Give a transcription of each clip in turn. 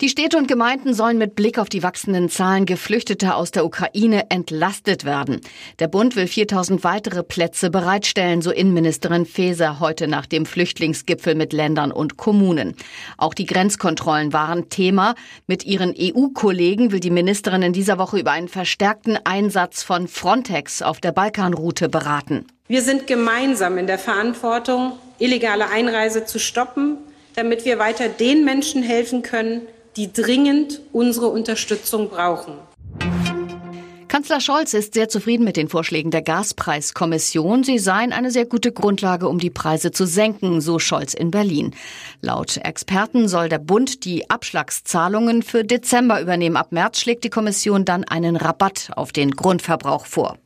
Die Städte und Gemeinden sollen mit Blick auf die wachsenden Zahlen Geflüchteter aus der Ukraine entlastet werden. Der Bund will 4000 weitere Plätze bereitstellen, so Innenministerin Faeser heute nach dem Flüchtlingsgipfel mit Ländern und Kommunen. Auch die Grenzkontrollen waren Thema. Mit ihren EU-Kollegen will die Ministerin in dieser Woche über einen verstärkten Einsatz von Frontex auf der Balkanroute beraten. Wir sind gemeinsam in der Verantwortung, illegale Einreise zu stoppen, damit wir weiter den Menschen helfen können, die dringend unsere Unterstützung brauchen. Kanzler Scholz ist sehr zufrieden mit den Vorschlägen der Gaspreiskommission. Sie seien eine sehr gute Grundlage, um die Preise zu senken, so Scholz in Berlin. Laut Experten soll der Bund die Abschlagszahlungen für Dezember übernehmen. Ab März schlägt die Kommission dann einen Rabatt auf den Grundverbrauch vor.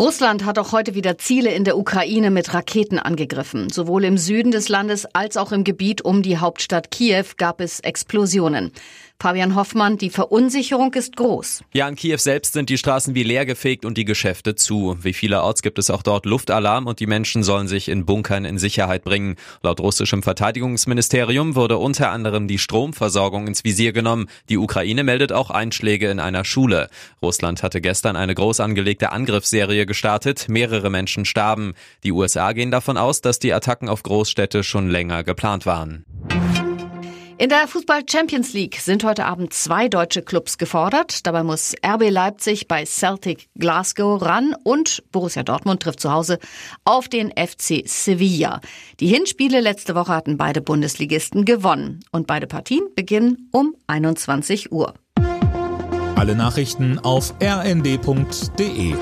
Russland hat auch heute wieder Ziele in der Ukraine mit Raketen angegriffen. Sowohl im Süden des Landes als auch im Gebiet um die Hauptstadt Kiew gab es Explosionen. Fabian Hoffmann, die Verunsicherung ist groß. Ja, in Kiew selbst sind die Straßen wie leergefegt und die Geschäfte zu. Wie vielerorts gibt es auch dort Luftalarm und die Menschen sollen sich in Bunkern in Sicherheit bringen. Laut russischem Verteidigungsministerium wurde unter anderem die Stromversorgung ins Visier genommen. Die Ukraine meldet auch Einschläge in einer Schule. Russland hatte gestern eine groß angelegte Angriffsserie gestartet. Mehrere Menschen starben. Die USA gehen davon aus, dass die Attacken auf Großstädte schon länger geplant waren. In der Fußball Champions League sind heute Abend zwei deutsche Clubs gefordert. Dabei muss RB Leipzig bei Celtic Glasgow ran und Borussia Dortmund trifft zu Hause auf den FC Sevilla. Die Hinspiele letzte Woche hatten beide Bundesligisten gewonnen und beide Partien beginnen um 21 Uhr. Alle Nachrichten auf rnd.de